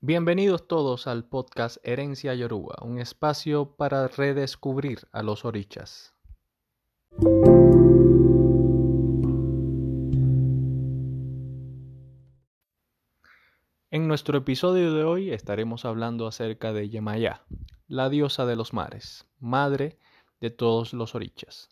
Bienvenidos todos al podcast Herencia Yoruba, un espacio para redescubrir a los orichas. En nuestro episodio de hoy estaremos hablando acerca de Yemayá, la diosa de los mares, madre de todos los orichas.